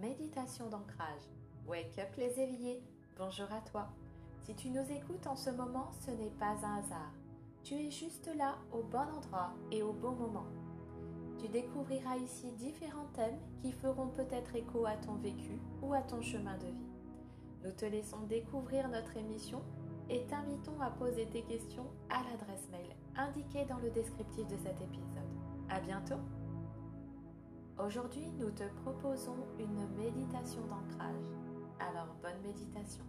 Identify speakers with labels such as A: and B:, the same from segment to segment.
A: méditation d'ancrage. Wake up les éveillés, bonjour à toi. Si tu nous écoutes en ce moment, ce n'est pas un hasard. Tu es juste là au bon endroit et au bon moment. Tu découvriras ici différents thèmes qui feront peut-être écho à ton vécu ou à ton chemin de vie. Nous te laissons découvrir notre émission et t'invitons à poser tes questions à l'adresse mail indiquée dans le descriptif de cet épisode. À bientôt! Aujourd'hui, nous te proposons une méditation d'ancrage. Alors, bonne méditation.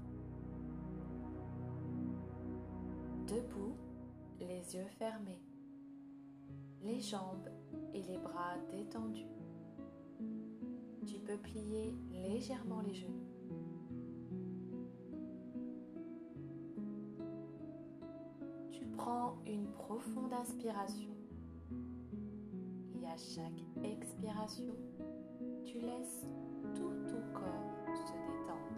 A: Debout, les yeux fermés, les jambes et les bras détendus. Tu peux plier légèrement les genoux. Tu prends une profonde inspiration à chaque expiration, tu laisses tout ton corps se détendre.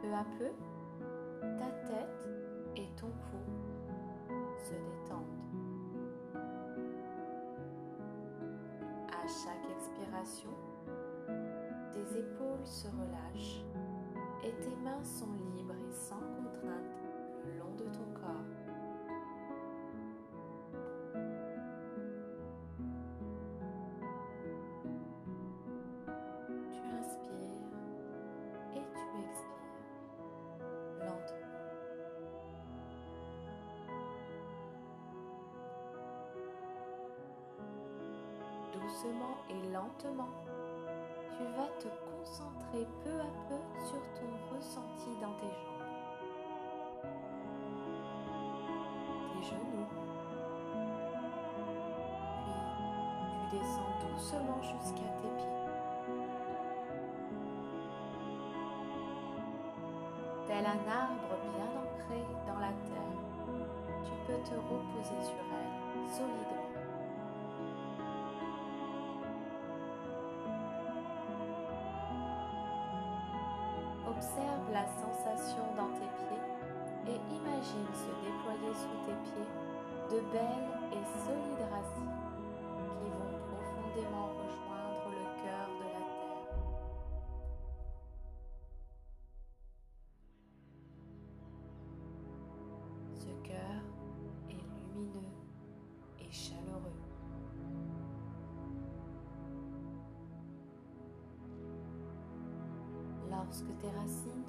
A: Peu à peu, ta tête et ton cou se détendent. À chaque expiration, tes épaules se relâchent et tes mains sont libres et sans contrainte le long de ton corps. Tu inspires et tu expires lentement. Doucement et lentement, tu vas te concentrer peu à peu sur ton descends doucement jusqu'à tes pieds. Tel un arbre bien ancré dans la terre, tu peux te reposer sur elle solidement. Observe la sensation dans tes pieds et imagine se déployer sous tes pieds de belles et solides racines rejoindre le cœur de la terre. Ce cœur est lumineux et chaleureux. lorsque tes racines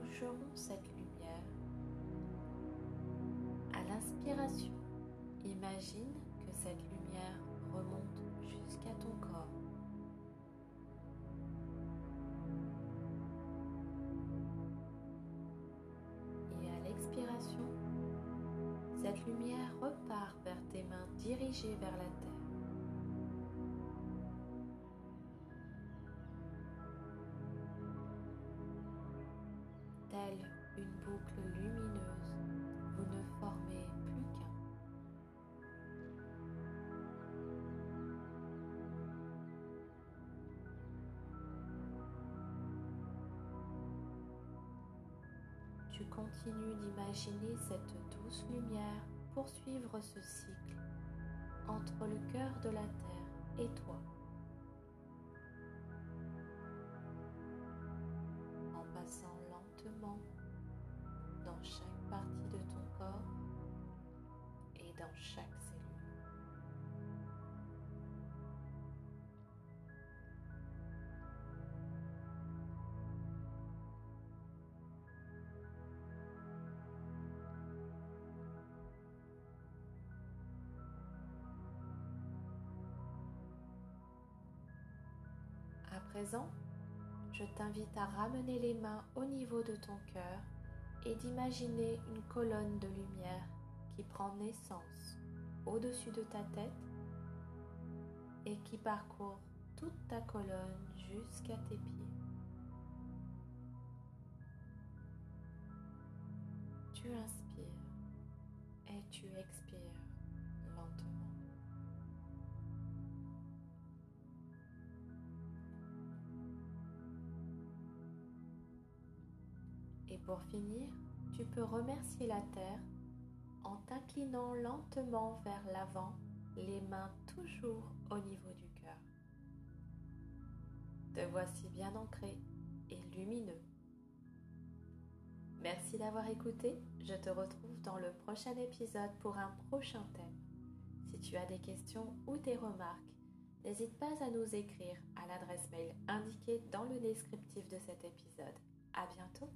A: toucheront cette lumière. À l'inspiration, imagine que cette lumière jusqu'à ton corps. Et à l'expiration, cette lumière repart vers tes mains dirigées vers la terre. telle une boucle lumineuse, Tu continues d'imaginer cette douce lumière poursuivre ce cycle entre le cœur de la Terre et toi. En passant dans chaque partie de ton corps et dans chaque présent, je t'invite à ramener les mains au niveau de ton cœur et d'imaginer une colonne de lumière qui prend naissance au-dessus de ta tête et qui parcourt toute ta colonne jusqu'à tes pieds. Tu inspires et tu expires Et pour finir, tu peux remercier la Terre en t'inclinant lentement vers l'avant, les mains toujours au niveau du cœur. Te voici bien ancré et lumineux. Merci d'avoir écouté. Je te retrouve dans le prochain épisode pour un prochain thème. Si tu as des questions ou des remarques, n'hésite pas à nous écrire à l'adresse mail indiquée dans le descriptif de cet épisode. À bientôt!